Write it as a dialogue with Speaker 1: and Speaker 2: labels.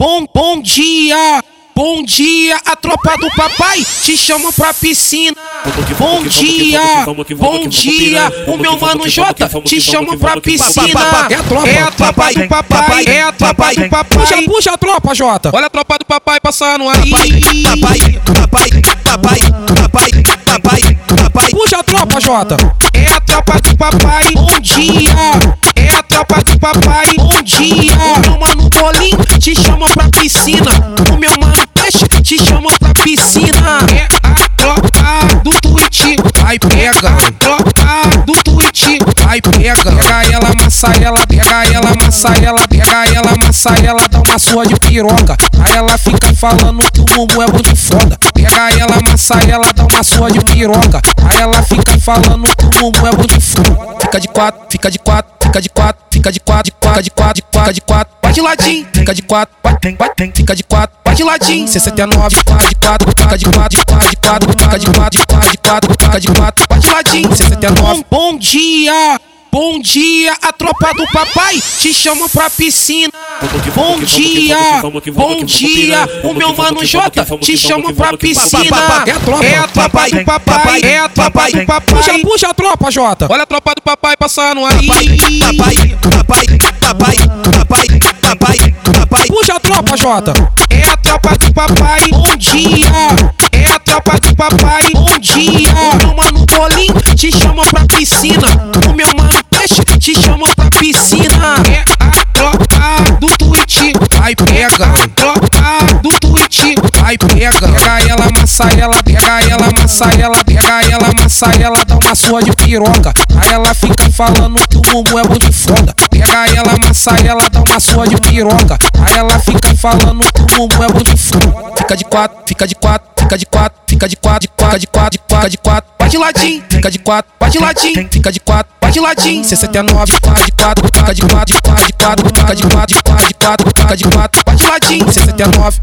Speaker 1: Bom, bom dia, bom dia, a tropa do papai te chama pra piscina. Bom dia, bom dia, o meu mano Jota te chama pra piscina. É a tropa, é a tropa do papai, é a tropa do papai. Puxa, puxa a tropa, Jota. Olha a tropa do papai passando aí.
Speaker 2: Papai, papai, papai, papai, papai, papai.
Speaker 1: Puxa a tropa, Jota. É a tropa do papai. Bom dia, é a tropa do papai. Bom dia, Bolinho te chama pra piscina. O meu mano Peixe te chama pra piscina. É a tropa do Twitch, vai pega. Tropa do Twitch, vai pega. Pega ela, amassa ela, pega ela, amassa ela, pega ela, amassa ela, dá uma sua de piroca. Aí ela fica falando que o mumu é muito foda. Pega ela, amassa ela, dá uma sua de piroca. Aí ela fica falando que o mumu é muito foda. Fica de quatro, fica de quatro, fica de quatro, fica de quatro, de quatro, de quatro, de quatro, de quatro, vai de ladinho, fica de quatro, vai, vai, fica de quatro, vai de ladinho, 69, quatro de quatro, fica de quatro, de quatro, de quatro, fica de quatro, de quatro, de quatro, fica de quatro, vai de ladinho, 69. Bom dia, bom dia, a tropa do papai te chama pra piscina. Bom dia, bom dia, o meu mano Jota te chama pra piscina. É a tropa, é a tropa do papai, é a tropa do papai. Puxa, puxa a tropa, Jota. Olha a tropa do papai passando aí.
Speaker 2: Papai, papai, papai, papai, papai, papai.
Speaker 1: Puxa a tropa, Jota. É a tropa do papai. Bom dia, é a tropa do papai. Bom dia, o meu mano Bolinho te chama te chama pra piscina. É a tropa do Twitch, vai pega. Tropa do Twitch, vai pega. Pega ela, amassa ela, pega ela, amassa ela, pega ela, amassa ela, dá uma sua de piroca. Aí ela fica falando que o mumu é muito foda. Pega ela, amassa ela, dá uma sua de piroca. Aí ela fica falando que o mumu é muito foda. Fica de quatro, fica de quatro, fica de quatro, fica de quatro, de quatro, de quatro, de quatro, de quatro, vai de ladinho, fica de quatro, vai de ladinho, fica de quatro, vai de ladinho, 69, quatro de quatro, fica de quatro, de quatro, de quatro, fica de quatro, de quatro, de quatro, fica de quatro, vai de ladinho, 69.